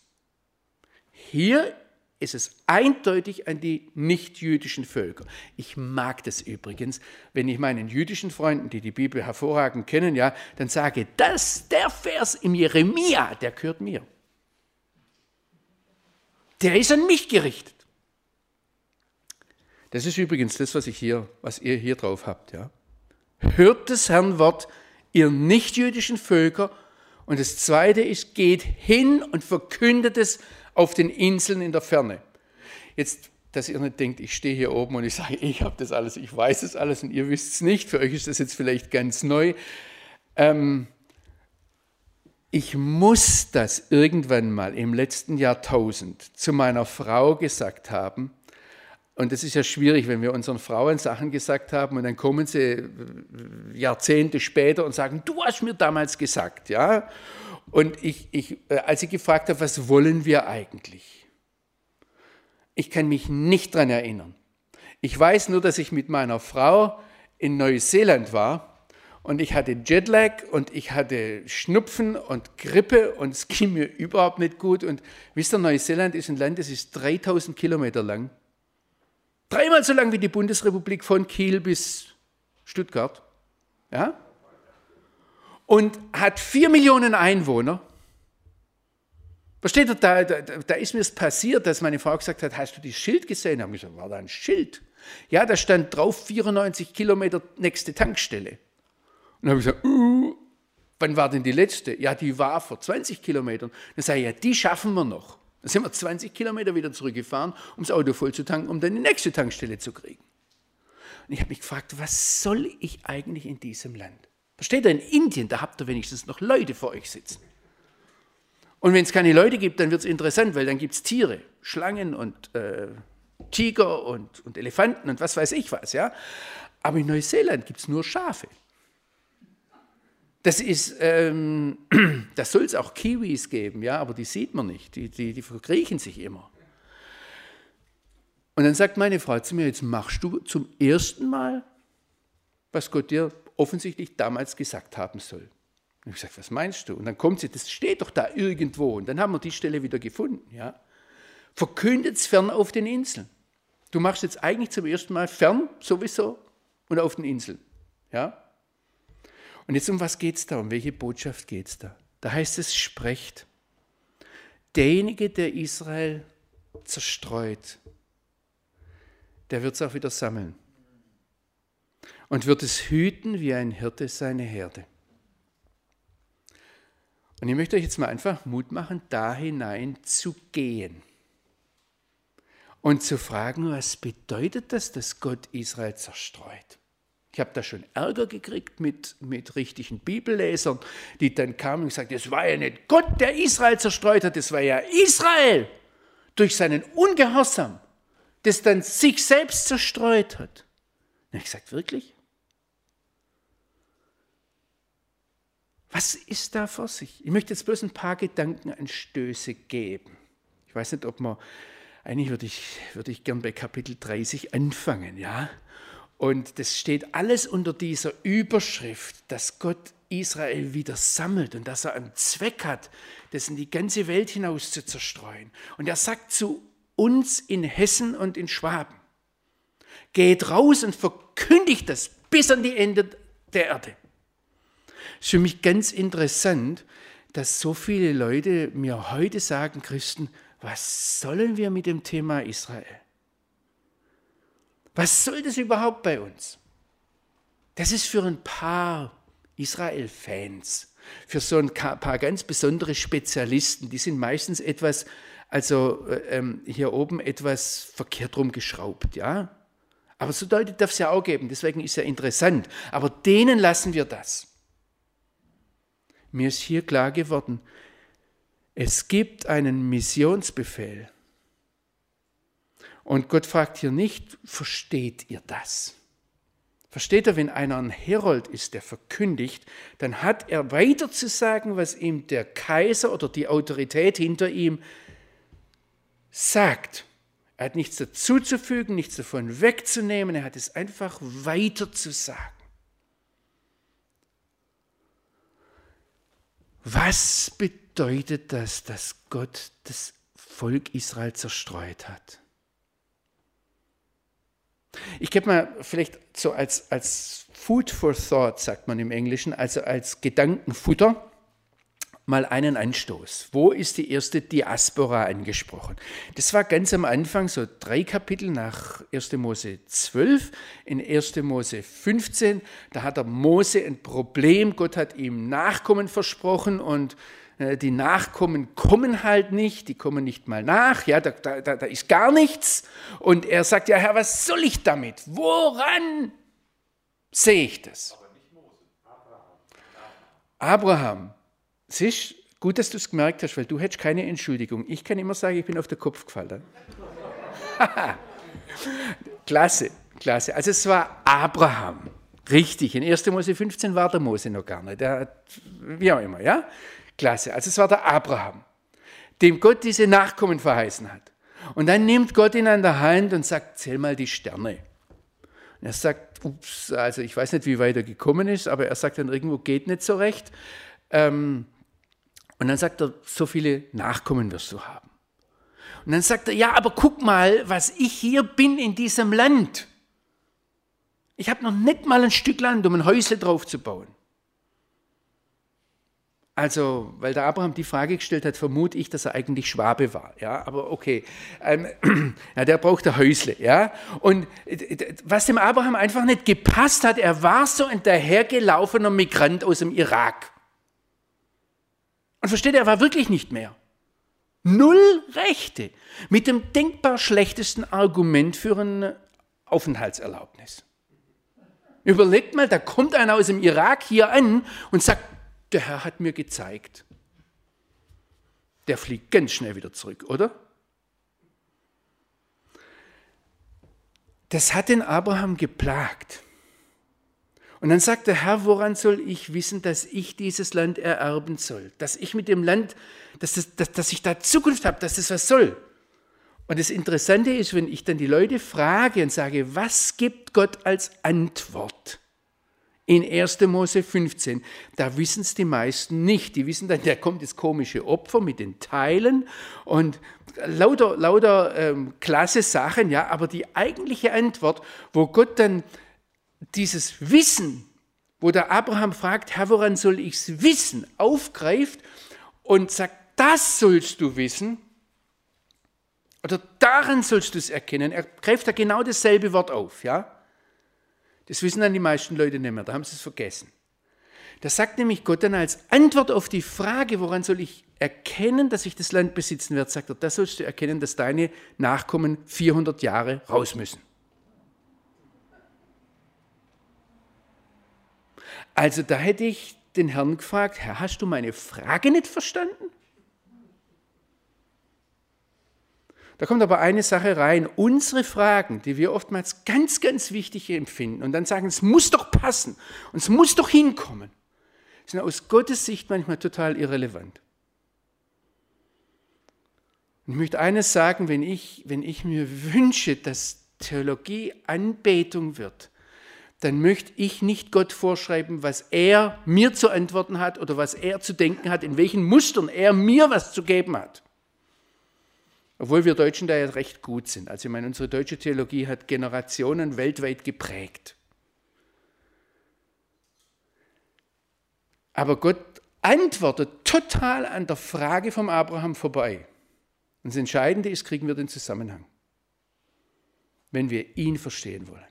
Hier ist es eindeutig an die nichtjüdischen Völker. Ich mag das übrigens, wenn ich meinen jüdischen Freunden, die die Bibel hervorragend kennen, ja, dann sage, das, der Vers im Jeremia, der gehört mir. Der ist an mich gerichtet. Das ist übrigens das, was ich hier, was ihr hier drauf habt, ja. Hört das Herrn Wort, ihr nichtjüdischen Völker. Und das zweite ist, geht hin und verkündet es auf den Inseln in der Ferne. Jetzt, dass ihr nicht denkt, ich stehe hier oben und ich sage, ich habe das alles, ich weiß das alles und ihr wisst es nicht. Für euch ist das jetzt vielleicht ganz neu. Ähm, ich muss das irgendwann mal im letzten Jahrtausend zu meiner Frau gesagt haben. Und das ist ja schwierig, wenn wir unseren Frauen Sachen gesagt haben und dann kommen sie äh, Jahrzehnte später und sagen, du hast mir damals gesagt, ja. Und ich, ich, äh, als ich gefragt habe, was wollen wir eigentlich? Ich kann mich nicht daran erinnern. Ich weiß nur, dass ich mit meiner Frau in Neuseeland war und ich hatte Jetlag und ich hatte Schnupfen und Grippe und es ging mir überhaupt nicht gut. Und wisst ihr, Neuseeland ist ein Land, das ist 3000 Kilometer lang. Dreimal so lang wie die Bundesrepublik von Kiel bis Stuttgart. Ja? und hat vier Millionen Einwohner. Versteht ihr, da, da, da ist mir es passiert, dass meine Frau gesagt hat, hast du das Schild gesehen? Ich habe gesagt, war da ein Schild? Ja, da stand drauf 94 Kilometer nächste Tankstelle. Dann habe ich gesagt, uh, wann war denn die letzte? Ja, die war vor 20 Kilometern. Dann sage ich, ja, die schaffen wir noch. Dann sind wir 20 Kilometer wieder zurückgefahren, um das Auto voll zu tanken, um dann die nächste Tankstelle zu kriegen. Und ich habe mich gefragt, was soll ich eigentlich in diesem Land? Versteht ihr, in Indien, da habt ihr wenigstens noch Leute vor euch sitzen. Und wenn es keine Leute gibt, dann wird es interessant, weil dann gibt es Tiere, Schlangen und äh, Tiger und, und Elefanten und was weiß ich was. Ja? Aber in Neuseeland gibt es nur Schafe. Das ist, ähm, da soll es auch Kiwis geben, ja, aber die sieht man nicht, die, die, die verkriechen sich immer. Und dann sagt meine Frau zu mir, jetzt machst du zum ersten Mal, was Gott dir offensichtlich damals gesagt haben soll. Und ich gesagt, was meinst du? Und dann kommt sie, das steht doch da irgendwo. Und dann haben wir die Stelle wieder gefunden. Ja? Verkündet es fern auf den Inseln. Du machst jetzt eigentlich zum ersten Mal fern sowieso und auf den Inseln. Ja? Und jetzt um was geht es da? Um welche Botschaft geht es da? Da heißt es, sprecht. Derjenige, der Israel zerstreut, der wird es auch wieder sammeln und wird es hüten wie ein Hirte seine Herde. Und ich möchte euch jetzt mal einfach Mut machen, da hinein zu gehen und zu fragen, was bedeutet das, dass Gott Israel zerstreut? Ich habe da schon Ärger gekriegt mit, mit richtigen Bibellesern, die dann kamen und gesagt, es war ja nicht Gott, der Israel zerstreut hat, es war ja Israel durch seinen Ungehorsam, das dann sich selbst zerstreut hat. Und ich gesagt, wirklich? Was ist da vor sich? Ich möchte jetzt bloß ein paar Gedankenanstöße geben. Ich weiß nicht, ob man, eigentlich würde ich, würde ich gern bei Kapitel 30 anfangen, ja? Und das steht alles unter dieser Überschrift, dass Gott Israel wieder sammelt und dass er einen Zweck hat, das in die ganze Welt hinaus zu zerstreuen. Und er sagt zu uns in Hessen und in Schwaben, geht raus und verkündigt das bis an die Ende der Erde. Es ist für mich ganz interessant, dass so viele Leute mir heute sagen, Christen, was sollen wir mit dem Thema Israel? Was soll das überhaupt bei uns? Das ist für ein paar Israel-Fans, für so ein paar ganz besondere Spezialisten, die sind meistens etwas, also äh, ähm, hier oben etwas verkehrt rumgeschraubt, ja. Aber so Leute darf es ja auch geben, deswegen ist ja interessant. Aber denen lassen wir das. Mir ist hier klar geworden, es gibt einen Missionsbefehl. Und Gott fragt hier nicht, versteht ihr das? Versteht er, wenn einer ein Herold ist, der verkündigt, dann hat er weiter zu sagen, was ihm der Kaiser oder die Autorität hinter ihm sagt. Er hat nichts dazuzufügen, nichts davon wegzunehmen, er hat es einfach weiter zu sagen. Was bedeutet das, dass Gott das Volk Israel zerstreut hat? Ich gebe mal vielleicht so als, als Food for Thought, sagt man im Englischen, also als Gedankenfutter, mal einen Anstoß. Wo ist die erste Diaspora angesprochen? Das war ganz am Anfang, so drei Kapitel nach 1. Mose 12, in 1. Mose 15. Da hat der Mose ein Problem. Gott hat ihm Nachkommen versprochen und die Nachkommen kommen halt nicht, die kommen nicht mal nach, ja, da, da, da ist gar nichts. Und er sagt, ja Herr, was soll ich damit? Woran sehe ich das? Abraham. Es ist gut, dass du es gemerkt hast, weil du hättest keine Entschuldigung. Ich kann immer sagen, ich bin auf den Kopf gefallen. klasse, klasse. Also es war Abraham. Richtig, in 1. Mose 15 war der Mose noch gar nicht. Der, wie auch immer, ja? Klasse. Also es war der Abraham, dem Gott diese Nachkommen verheißen hat. Und dann nimmt Gott ihn an der Hand und sagt, zähl mal die Sterne. Und er sagt, ups, also ich weiß nicht, wie weit er gekommen ist, aber er sagt dann irgendwo, geht nicht so recht. Ähm, und dann sagt er, so viele Nachkommen wirst du haben. Und dann sagt er, ja, aber guck mal, was ich hier bin in diesem Land. Ich habe noch nicht mal ein Stück Land, um ein Häusle drauf zu bauen. Also, weil der Abraham die Frage gestellt hat, vermute ich, dass er eigentlich Schwabe war. Ja, aber okay. Ähm, ja, der braucht ein Häusle. Ja, und was dem Abraham einfach nicht gepasst hat, er war so ein dahergelaufener Migrant aus dem Irak. Und versteht, er war wirklich nicht mehr. Null Rechte. Mit dem denkbar schlechtesten Argument für eine Aufenthaltserlaubnis. Überlegt mal, da kommt einer aus dem Irak hier an und sagt, der Herr hat mir gezeigt. Der fliegt ganz schnell wieder zurück, oder? Das hat den Abraham geplagt. Und dann sagt der Herr, woran soll ich wissen, dass ich dieses Land ererben soll? Dass ich mit dem Land, dass, das, dass, dass ich da Zukunft habe, dass das was soll. Und das Interessante ist, wenn ich dann die Leute frage und sage, was gibt Gott als Antwort? In 1. Mose 15. Da wissen es die meisten nicht. Die wissen dann, da kommt das komische Opfer mit den Teilen und lauter, lauter ähm, klasse Sachen, ja, aber die eigentliche Antwort, wo Gott dann dieses Wissen, wo der Abraham fragt, Herr, woran soll ich es wissen, aufgreift und sagt, das sollst du wissen, oder daran sollst du es erkennen. Er greift da genau dasselbe Wort auf, ja. Das wissen dann die meisten Leute nicht mehr, da haben sie es vergessen. Da sagt nämlich Gott dann als Antwort auf die Frage, woran soll ich erkennen, dass ich das Land besitzen werde, sagt er, das sollst du erkennen, dass deine Nachkommen 400 Jahre raus müssen. Also da hätte ich den Herrn gefragt, Herr, hast du meine Frage nicht verstanden? Da kommt aber eine Sache rein. Unsere Fragen, die wir oftmals ganz, ganz wichtig empfinden und dann sagen, es muss doch passen und es muss doch hinkommen, sind aus Gottes Sicht manchmal total irrelevant. Und ich möchte eines sagen, wenn ich, wenn ich mir wünsche, dass Theologie Anbetung wird, dann möchte ich nicht Gott vorschreiben, was er mir zu antworten hat oder was er zu denken hat, in welchen Mustern er mir was zu geben hat. Obwohl wir Deutschen da ja recht gut sind. Also ich meine, unsere deutsche Theologie hat Generationen weltweit geprägt. Aber Gott antwortet total an der Frage vom Abraham vorbei. Und das Entscheidende ist, kriegen wir den Zusammenhang, wenn wir ihn verstehen wollen.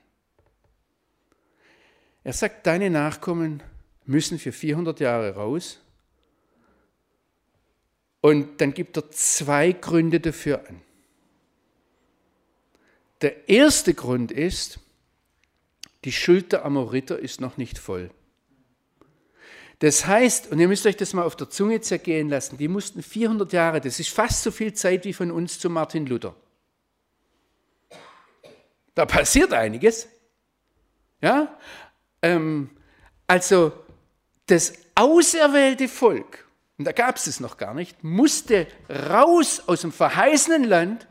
Er sagt, deine Nachkommen müssen für 400 Jahre raus. Und dann gibt er zwei Gründe dafür an. Der erste Grund ist, die Schuld der Amoriter ist noch nicht voll. Das heißt, und ihr müsst euch das mal auf der Zunge zergehen lassen, die mussten 400 Jahre, das ist fast so viel Zeit wie von uns zu Martin Luther. Da passiert einiges. Ja? Ähm, also das auserwählte Volk, und da gab es es noch gar nicht, musste raus aus dem verheißenen Land,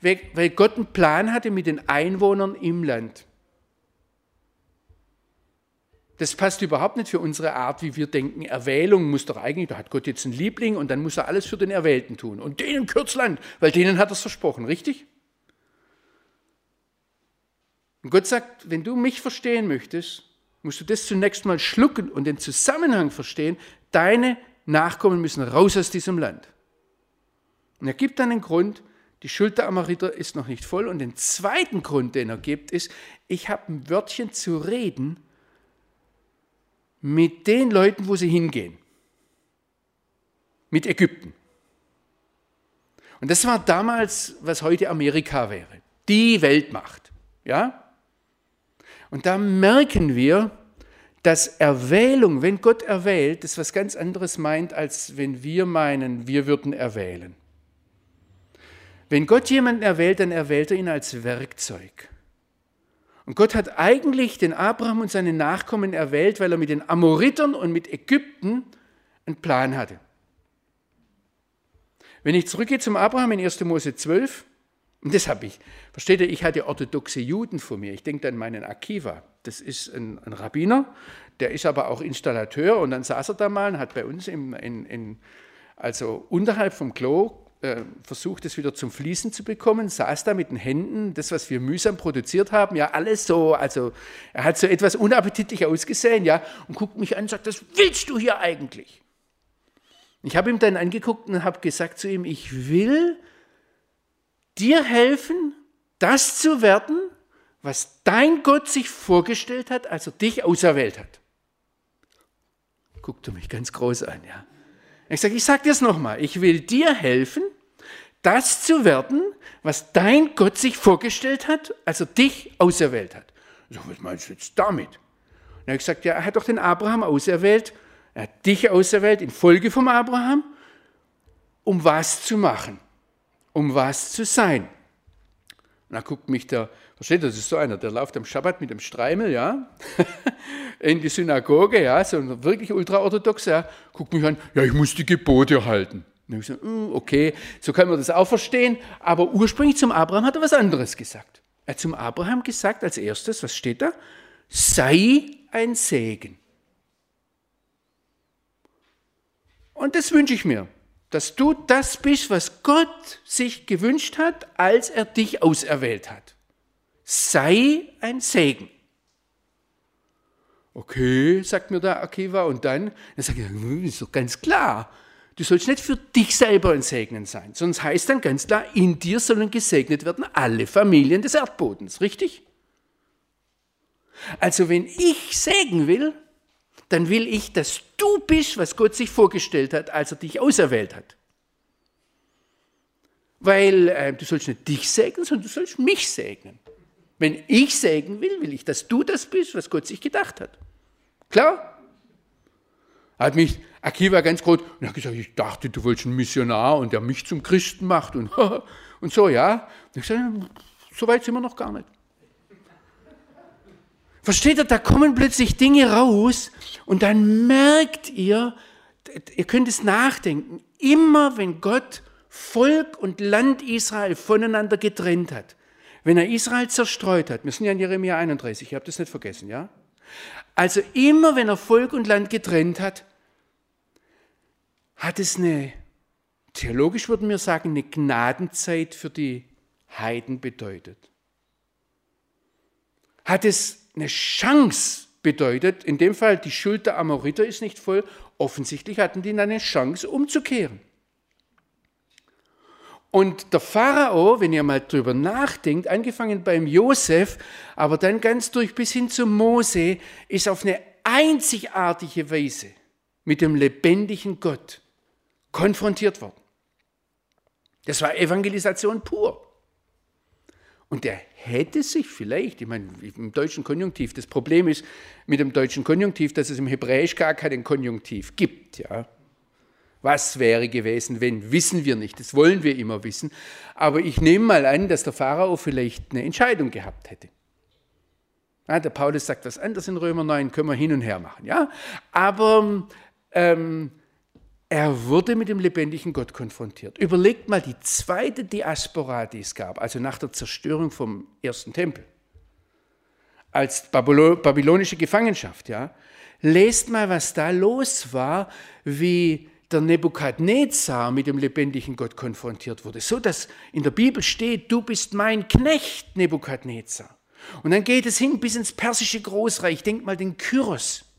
weil Gott einen Plan hatte mit den Einwohnern im Land. Das passt überhaupt nicht für unsere Art, wie wir denken. Erwählung muss doch eigentlich, da hat Gott jetzt einen Liebling und dann muss er alles für den Erwählten tun. Und denen Kürzland, weil denen hat er es versprochen, richtig? Und Gott sagt, wenn du mich verstehen möchtest, musst du das zunächst mal schlucken und den Zusammenhang verstehen. Deine Nachkommen müssen raus aus diesem Land. Und er gibt dann einen Grund, die Schuld der Amariter ist noch nicht voll. Und den zweiten Grund, den er gibt, ist, ich habe ein Wörtchen zu reden, mit den Leuten, wo sie hingehen. Mit Ägypten. Und das war damals, was heute Amerika wäre. Die Weltmacht. Ja? Und da merken wir, dass Erwählung, wenn Gott erwählt, das was ganz anderes meint, als wenn wir meinen, wir würden erwählen. Wenn Gott jemanden erwählt, dann erwählt er ihn als Werkzeug. Und Gott hat eigentlich den Abraham und seine Nachkommen erwählt, weil er mit den Amoritern und mit Ägypten einen Plan hatte. Wenn ich zurückgehe zum Abraham in 1. Mose 12, und das habe ich, versteht ihr, ich hatte orthodoxe Juden vor mir. Ich denke an meinen Akiva. Das ist ein, ein, Rabbiner, der ist aber auch Installateur. Und dann saß er da mal und hat bei uns im, in, in, also unterhalb vom Klo äh, versucht, es wieder zum Fließen zu bekommen, saß da mit den Händen, das, was wir mühsam produziert haben, ja, alles so, also er hat so etwas unappetitlich ausgesehen, ja, und guckt mich an und sagt, was willst du hier eigentlich? Ich habe ihm dann angeguckt und habe gesagt zu ihm, ich will dir helfen, das zu werden, was dein Gott sich vorgestellt hat, als er dich auserwählt hat. Guckt er mich ganz groß an, ja. Ich sage, ich sage dir es nochmal, ich will dir helfen, das zu werden, was dein Gott sich vorgestellt hat, als er dich auserwählt hat. So, was meinst du jetzt damit? Und er hat gesagt, ja, er hat doch den Abraham auserwählt, er hat dich auserwählt in Folge vom Abraham, um was zu machen, um was zu sein. Und da guckt mich der, versteht, das ist so einer, der läuft am Schabbat mit dem Streimel, ja, in die Synagoge, ja, so ein wirklich ultraorthodox, ja, guckt mich an, ja, ich muss die Gebote halten. Und ich so, hm, okay, so kann man das auch verstehen, aber ursprünglich zum Abraham hat er was anderes gesagt. Er hat zum Abraham gesagt als erstes, was steht da? Sei ein Segen. Und das wünsche ich mir, dass du das bist, was Gott sich gewünscht hat, als er dich auserwählt hat. Sei ein Segen. Okay, sagt mir der Akiva, und dann, dann sage ich, hm, ist doch ganz klar. Du sollst nicht für dich selber ein Segen sein, sonst heißt dann ganz klar, in dir sollen gesegnet werden alle Familien des Erdbodens, richtig? Also wenn ich Segen will, dann will ich, dass du bist, was Gott sich vorgestellt hat, als er dich auserwählt hat. Weil äh, du sollst nicht dich segnen, sondern du sollst mich segnen. Wenn ich segnen will, will ich, dass du das bist, was Gott sich gedacht hat. Klar? Hat mich Akiva ganz groß, und hat gesagt, ich dachte, du wolltest einen Missionar und der mich zum Christen macht und, und so, ja. Und ich sage, so weit sind wir noch gar nicht. Versteht ihr, da kommen plötzlich Dinge raus und dann merkt ihr, ihr könnt es nachdenken, immer wenn Gott Volk und Land Israel voneinander getrennt hat, wenn er Israel zerstreut hat, wir sind ja in Jeremia 31, ihr habt das nicht vergessen, ja? Also immer, wenn er Volk und Land getrennt hat, hat es eine, theologisch würden wir sagen, eine Gnadenzeit für die Heiden bedeutet. Hat es eine Chance bedeutet, in dem Fall die Schuld der Amoriter ist nicht voll, offensichtlich hatten die dann eine Chance umzukehren. Und der Pharao, wenn ihr mal drüber nachdenkt, angefangen beim Josef, aber dann ganz durch bis hin zu Mose, ist auf eine einzigartige Weise mit dem lebendigen Gott konfrontiert worden. Das war Evangelisation pur. Und der hätte sich vielleicht, ich meine, im deutschen Konjunktiv, das Problem ist mit dem deutschen Konjunktiv, dass es im Hebräisch gar keinen Konjunktiv gibt. Ja. Was wäre gewesen, wenn? Wissen wir nicht. Das wollen wir immer wissen. Aber ich nehme mal an, dass der Pharao vielleicht eine Entscheidung gehabt hätte. Ja, der Paulus sagt was anderes in Römer 9, können wir hin und her machen. Ja? Aber ähm, er wurde mit dem lebendigen Gott konfrontiert. Überlegt mal die zweite Diaspora, die es gab, also nach der Zerstörung vom ersten Tempel, als babylonische Gefangenschaft. Ja? Lest mal, was da los war, wie der Nebukadnezar mit dem lebendigen Gott konfrontiert wurde. So dass in der Bibel steht, du bist mein Knecht, Nebukadnezar. Und dann geht es hin bis ins persische Großreich. Denk mal den Kyros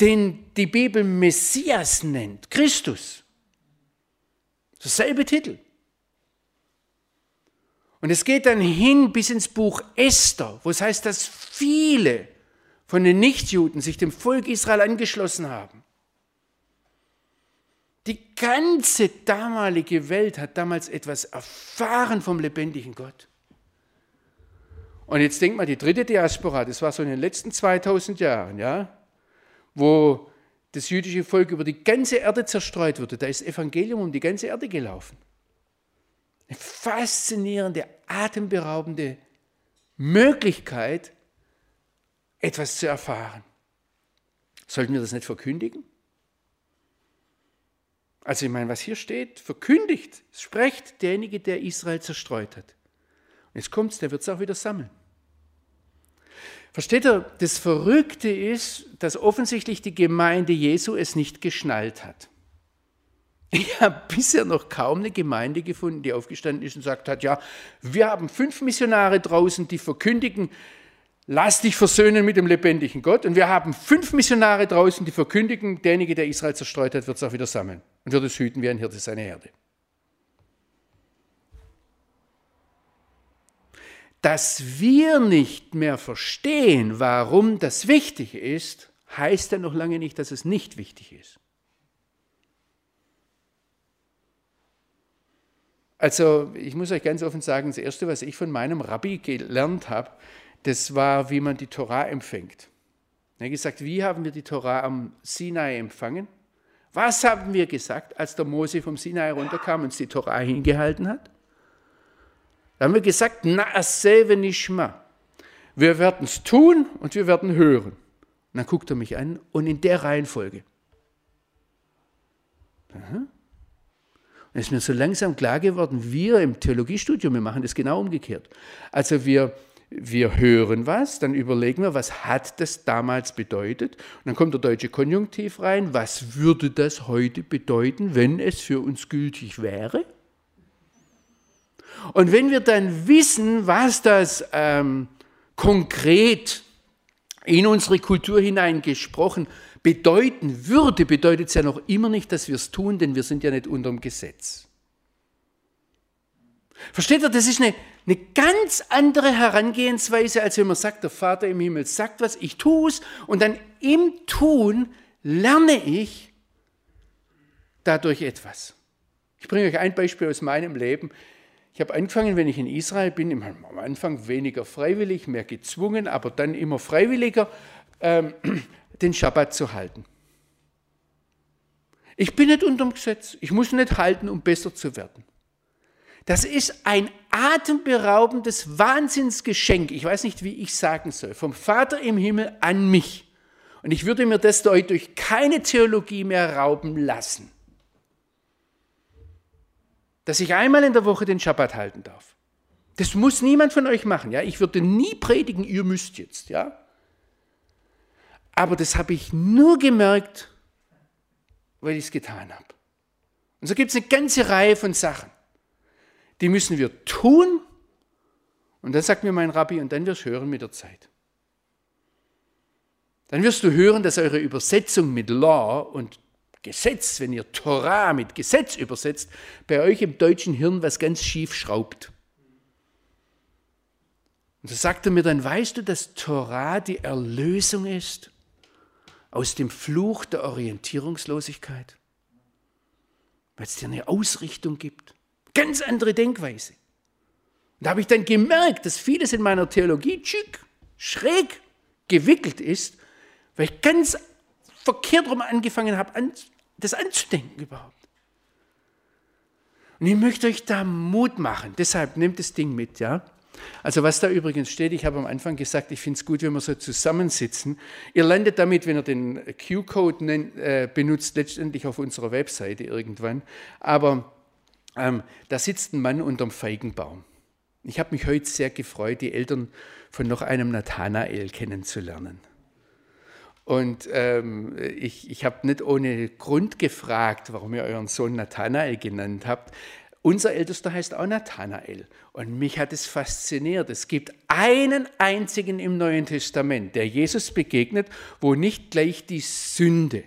den die Bibel Messias nennt, Christus. Dasselbe Titel. Und es geht dann hin bis ins Buch Esther, wo es heißt, dass viele von den Nichtjuden sich dem Volk Israel angeschlossen haben. Die ganze damalige Welt hat damals etwas erfahren vom lebendigen Gott. Und jetzt denkt mal, die dritte Diaspora, das war so in den letzten 2000 Jahren, ja, wo das jüdische Volk über die ganze Erde zerstreut wurde, da ist Evangelium um die ganze Erde gelaufen. Eine faszinierende, atemberaubende Möglichkeit, etwas zu erfahren. Sollten wir das nicht verkündigen? Also ich meine, was hier steht, verkündigt, sprecht derjenige, der Israel zerstreut hat. Und jetzt kommt es, der wird es auch wieder sammeln. Versteht ihr, das Verrückte ist, dass offensichtlich die Gemeinde Jesu es nicht geschnallt hat. Ich habe bisher noch kaum eine Gemeinde gefunden, die aufgestanden ist und gesagt hat, ja, wir haben fünf Missionare draußen, die verkündigen, lass dich versöhnen mit dem lebendigen Gott. Und wir haben fünf Missionare draußen, die verkündigen, derjenige, der Israel zerstreut hat, wird es auch wieder sammeln und wird es hüten wie ein Hirte seine Herde. Dass wir nicht mehr verstehen, warum das wichtig ist, heißt ja noch lange nicht, dass es nicht wichtig ist. Also ich muss euch ganz offen sagen, das Erste, was ich von meinem Rabbi gelernt habe, das war, wie man die Torah empfängt. Er hat gesagt, wie haben wir die Torah am Sinai empfangen? Was haben wir gesagt, als der Mose vom Sinai runterkam und uns die Torah hingehalten hat? Da haben wir gesagt, na selbe nishma. Wir werden es tun und wir werden hören. Und dann guckt er mich an und in der Reihenfolge. Und es ist mir so langsam klar geworden, wir im Theologiestudium, wir machen das genau umgekehrt. Also wir, wir hören was, dann überlegen wir, was hat das damals bedeutet? Und dann kommt der deutsche Konjunktiv rein, was würde das heute bedeuten, wenn es für uns gültig wäre? Und wenn wir dann wissen, was das ähm, konkret in unsere Kultur hineingesprochen bedeuten würde, bedeutet es ja noch immer nicht, dass wir es tun, denn wir sind ja nicht unter dem Gesetz. Versteht ihr, das ist eine, eine ganz andere Herangehensweise, als wenn man sagt, der Vater im Himmel sagt was, ich tue es und dann im Tun lerne ich dadurch etwas. Ich bringe euch ein Beispiel aus meinem Leben. Ich habe angefangen, wenn ich in Israel bin, am Anfang weniger freiwillig, mehr gezwungen, aber dann immer freiwilliger, ähm, den Schabbat zu halten. Ich bin nicht unter dem Gesetz, ich muss nicht halten, um besser zu werden. Das ist ein atemberaubendes Wahnsinnsgeschenk, ich weiß nicht, wie ich sagen soll, vom Vater im Himmel an mich. Und ich würde mir das durch keine Theologie mehr rauben lassen dass ich einmal in der Woche den Schabbat halten darf. Das muss niemand von euch machen. Ja? Ich würde nie predigen, ihr müsst jetzt. Ja? Aber das habe ich nur gemerkt, weil ich es getan habe. Und so gibt es eine ganze Reihe von Sachen. Die müssen wir tun. Und dann sagt mir mein Rabbi, und dann wirst du hören mit der Zeit. Dann wirst du hören, dass eure Übersetzung mit Law und Gesetz, wenn ihr Torah mit Gesetz übersetzt, bei euch im deutschen Hirn was ganz schief schraubt. Und so sagt er mir dann, weißt du, dass Torah die Erlösung ist aus dem Fluch der Orientierungslosigkeit? Weil es dir eine Ausrichtung gibt. Ganz andere Denkweise. Und da habe ich dann gemerkt, dass vieles in meiner Theologie tschick, schräg gewickelt ist, weil ich ganz verkehrt rum angefangen habe, das anzudenken überhaupt. Und ich möchte euch da Mut machen. Deshalb nehmt das Ding mit, ja. Also was da übrigens steht, ich habe am Anfang gesagt, ich finde es gut, wenn wir so zusammensitzen. Ihr landet damit, wenn ihr den Q-Code äh, benutzt, letztendlich auf unserer Webseite irgendwann. Aber ähm, da sitzt ein Mann unterm Feigenbaum. Ich habe mich heute sehr gefreut, die Eltern von noch einem Nathanael kennenzulernen. Und ähm, ich, ich habe nicht ohne Grund gefragt, warum ihr euren Sohn Nathanael genannt habt. Unser Ältester heißt auch Nathanael. Und mich hat es fasziniert. Es gibt einen einzigen im Neuen Testament, der Jesus begegnet, wo nicht gleich die Sünde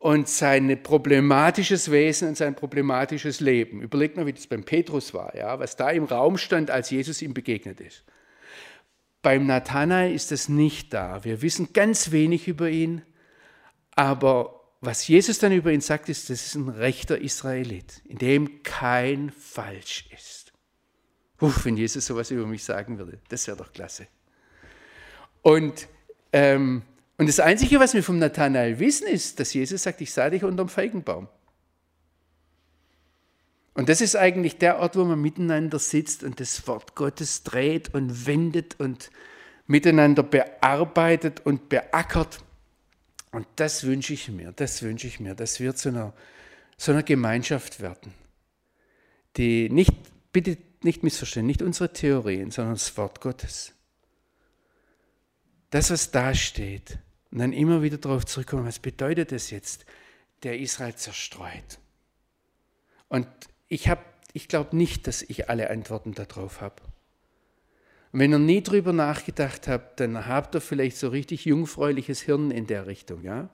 und sein problematisches Wesen und sein problematisches Leben. Überlegt mal, wie das beim Petrus war, ja, was da im Raum stand, als Jesus ihm begegnet ist. Beim Nathanael ist das nicht da. Wir wissen ganz wenig über ihn, aber was Jesus dann über ihn sagt, ist, das ist ein rechter Israelit, in dem kein Falsch ist. Uff, wenn Jesus sowas über mich sagen würde, das wäre doch klasse. Und, ähm, und das Einzige, was wir vom Nathanael wissen, ist, dass Jesus sagt, ich sah dich unterm Feigenbaum. Und das ist eigentlich der Ort, wo man miteinander sitzt und das Wort Gottes dreht und wendet und miteinander bearbeitet und beackert. Und das wünsche ich mir, das wünsche ich mir, dass wir zu einer, zu einer Gemeinschaft werden, die nicht, bitte nicht missverstehen, nicht unsere Theorien, sondern das Wort Gottes. Das, was da steht, und dann immer wieder darauf zurückkommen, was bedeutet das jetzt, der Israel zerstreut. Und ich, ich glaube nicht, dass ich alle Antworten darauf habe. Und wenn ihr nie drüber nachgedacht habt, dann habt ihr vielleicht so richtig jungfräuliches Hirn in der Richtung, ja?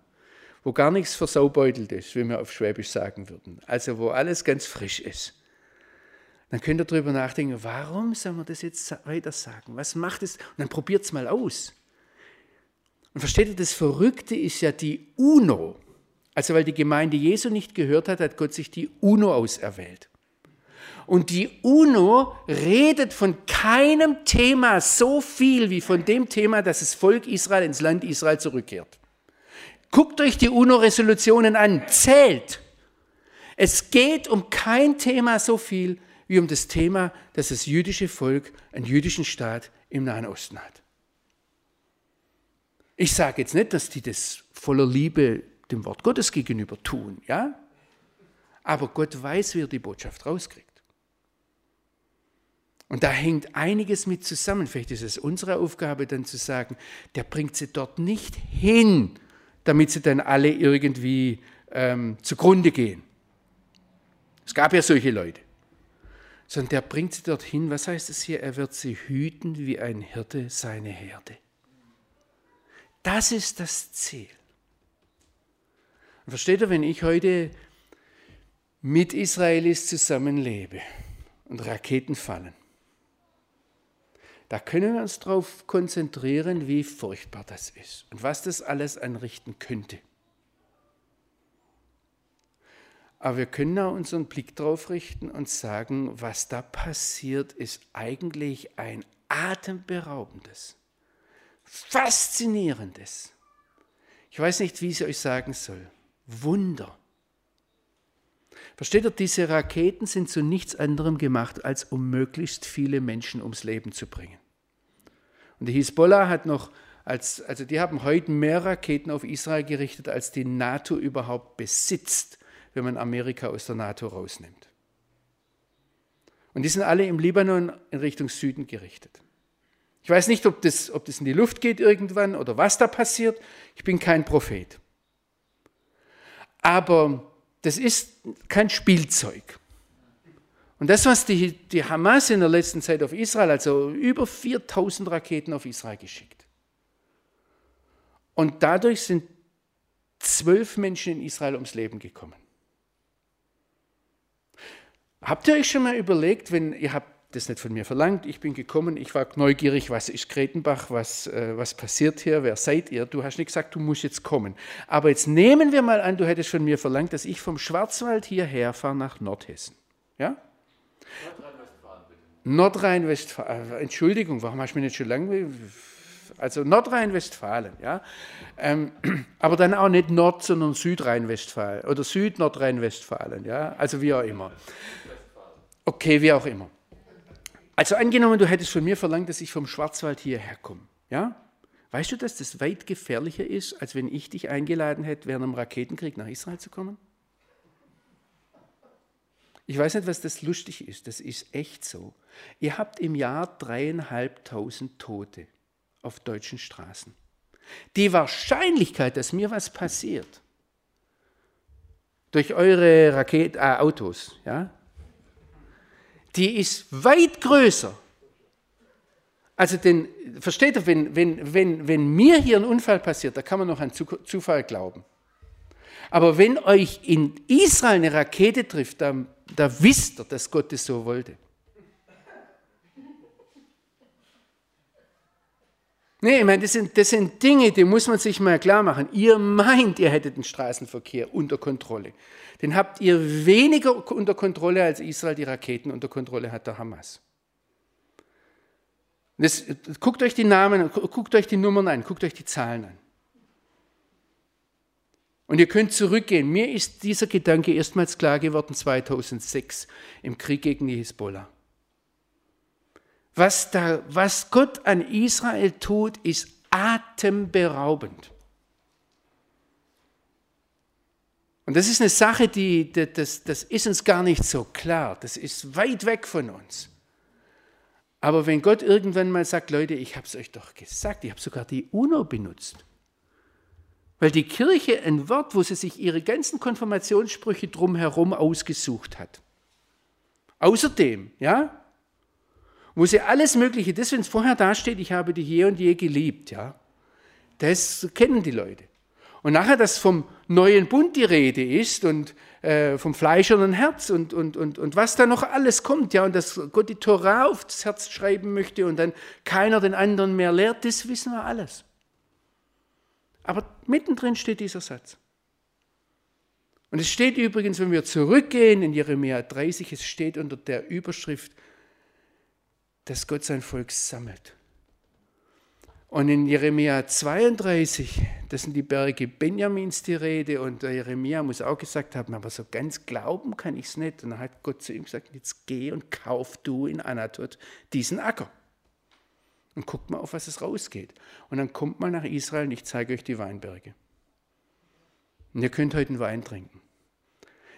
Wo gar nichts versaubeutelt ist, wie wir auf Schwäbisch sagen würden. Also wo alles ganz frisch ist. Dann könnt ihr drüber nachdenken, warum soll man das jetzt weiter sagen? Was macht es? Und dann probiert es mal aus. Und versteht ihr, das Verrückte ist ja die UNO. Also weil die Gemeinde Jesu nicht gehört hat, hat Gott sich die UNO auserwählt. Und die UNO redet von keinem Thema so viel wie von dem Thema, dass das Volk Israel ins Land Israel zurückkehrt. Guckt euch die UNO-Resolutionen an, zählt. Es geht um kein Thema so viel wie um das Thema, dass das jüdische Volk einen jüdischen Staat im Nahen Osten hat. Ich sage jetzt nicht, dass die das voller Liebe dem Wort Gottes gegenüber tun, ja? Aber Gott weiß, wie er die Botschaft rauskriegt. Und da hängt einiges mit zusammen. Vielleicht ist es unsere Aufgabe dann zu sagen, der bringt sie dort nicht hin, damit sie dann alle irgendwie ähm, zugrunde gehen. Es gab ja solche Leute. Sondern der bringt sie dorthin, was heißt es hier? Er wird sie hüten wie ein Hirte seine Herde. Das ist das Ziel. Und versteht ihr, wenn ich heute mit Israelis zusammenlebe und Raketen fallen, da können wir uns darauf konzentrieren, wie furchtbar das ist und was das alles anrichten könnte. Aber wir können auch unseren Blick darauf richten und sagen, was da passiert, ist eigentlich ein atemberaubendes, faszinierendes, ich weiß nicht, wie ich es euch sagen soll, Wunder. Versteht ihr, diese Raketen sind zu nichts anderem gemacht, als um möglichst viele Menschen ums Leben zu bringen. Und die Hisbollah hat noch, als, also die haben heute mehr Raketen auf Israel gerichtet, als die NATO überhaupt besitzt, wenn man Amerika aus der NATO rausnimmt. Und die sind alle im Libanon in Richtung Süden gerichtet. Ich weiß nicht, ob das, ob das in die Luft geht irgendwann oder was da passiert. Ich bin kein Prophet. Aber das ist kein Spielzeug. Und das, was die, die Hamas in der letzten Zeit auf Israel, also über 4000 Raketen auf Israel geschickt. Und dadurch sind zwölf Menschen in Israel ums Leben gekommen. Habt ihr euch schon mal überlegt, wenn ihr habt das nicht von mir verlangt, ich bin gekommen, ich war neugierig, was ist Gretenbach, was, äh, was passiert hier, wer seid ihr? Du hast nicht gesagt, du musst jetzt kommen. Aber jetzt nehmen wir mal an, du hättest von mir verlangt, dass ich vom Schwarzwald hierher fahre nach Nordhessen. Ja? Nordrhein-Westfalen. Nordrhein-Westfalen, äh, Entschuldigung, warum hast du mich nicht schon lange also Nordrhein-Westfalen, ja. Ähm, aber dann auch nicht Nord, sondern Südrhein-Westfalen oder Süd-Nordrhein-Westfalen, ja. Also wie auch immer. Okay, wie auch immer. Also angenommen, du hättest von mir verlangt, dass ich vom Schwarzwald hierher komme, ja. Weißt du, dass das weit gefährlicher ist, als wenn ich dich eingeladen hätte, während einem Raketenkrieg nach Israel zu kommen? Ich weiß nicht, was das lustig ist. Das ist echt so. Ihr habt im Jahr dreieinhalbtausend Tote auf deutschen Straßen. Die Wahrscheinlichkeit, dass mir was passiert, durch eure Raket äh, Autos, ja, die ist weit größer. Also den, versteht ihr, wenn, wenn, wenn, wenn mir hier ein Unfall passiert, da kann man noch an Zufall glauben. Aber wenn euch in Israel eine Rakete trifft, da, da wisst ihr, dass Gott es so wollte. Nee, ich meine, das sind, das sind Dinge, die muss man sich mal klar machen. Ihr meint, ihr hättet den Straßenverkehr unter Kontrolle. Den habt ihr weniger unter Kontrolle, als Israel die Raketen unter Kontrolle hat der Hamas. Das, guckt euch die Namen, guckt euch die Nummern an, guckt euch die Zahlen an. Und ihr könnt zurückgehen. Mir ist dieser Gedanke erstmals klar geworden 2006 im Krieg gegen die Hisbollah. Was, da, was Gott an Israel tut, ist atemberaubend. Und das ist eine Sache, die, das, das ist uns gar nicht so klar. Das ist weit weg von uns. Aber wenn Gott irgendwann mal sagt, Leute, ich habe es euch doch gesagt, ich habe sogar die UNO benutzt. Weil die Kirche ein Wort, wo sie sich ihre ganzen Konfirmationssprüche drumherum ausgesucht hat. Außerdem, ja, wo sie alles Mögliche, das, wenn es vorher dasteht, ich habe dich je und je geliebt, ja, das kennen die Leute. Und nachher, dass vom neuen Bund die Rede ist und äh, vom fleischernen Herz und, und, und, und was da noch alles kommt, ja, und dass Gott die Torah aufs Herz schreiben möchte und dann keiner den anderen mehr lehrt, das wissen wir alles. Aber mittendrin steht dieser Satz. Und es steht übrigens, wenn wir zurückgehen in Jeremia 30, es steht unter der Überschrift dass Gott sein Volk sammelt. Und in Jeremia 32, das sind die Berge Benjamins die Rede, und der Jeremia muss auch gesagt haben, aber so ganz glauben kann ich es nicht. Und dann hat Gott zu ihm gesagt, jetzt geh und kauf du in Anatot diesen Acker. Und guck mal, auf was es rausgeht. Und dann kommt mal nach Israel und ich zeige euch die Weinberge. Und ihr könnt heute einen Wein trinken.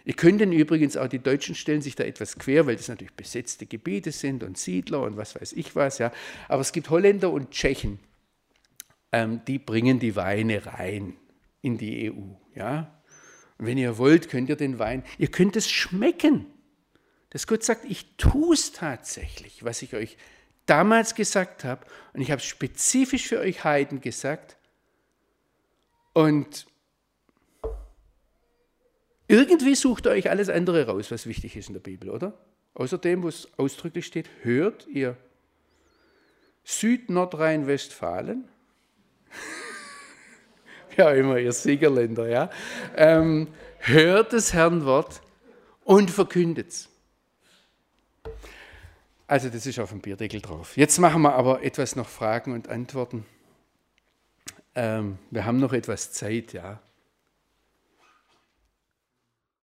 Ihr könnt denn übrigens auch, die Deutschen stellen sich da etwas quer, weil das natürlich besetzte Gebiete sind und Siedler und was weiß ich was. Ja. Aber es gibt Holländer und Tschechen, ähm, die bringen die Weine rein in die EU. Ja. Wenn ihr wollt, könnt ihr den Wein, ihr könnt es schmecken. Dass Gott sagt, ich tue es tatsächlich, was ich euch damals gesagt habe. Und ich habe es spezifisch für euch Heiden gesagt. Und irgendwie sucht ihr euch alles andere raus, was wichtig ist in der Bibel, oder? Außerdem, wo es ausdrücklich steht, hört ihr Süd-Nordrhein-Westfalen, ja immer, ihr Siegerländer, ja, ähm, hört das Herrn Wort und verkündet es. Also das ist auf dem Bierdeckel drauf. Jetzt machen wir aber etwas noch Fragen und Antworten. Ähm, wir haben noch etwas Zeit, ja.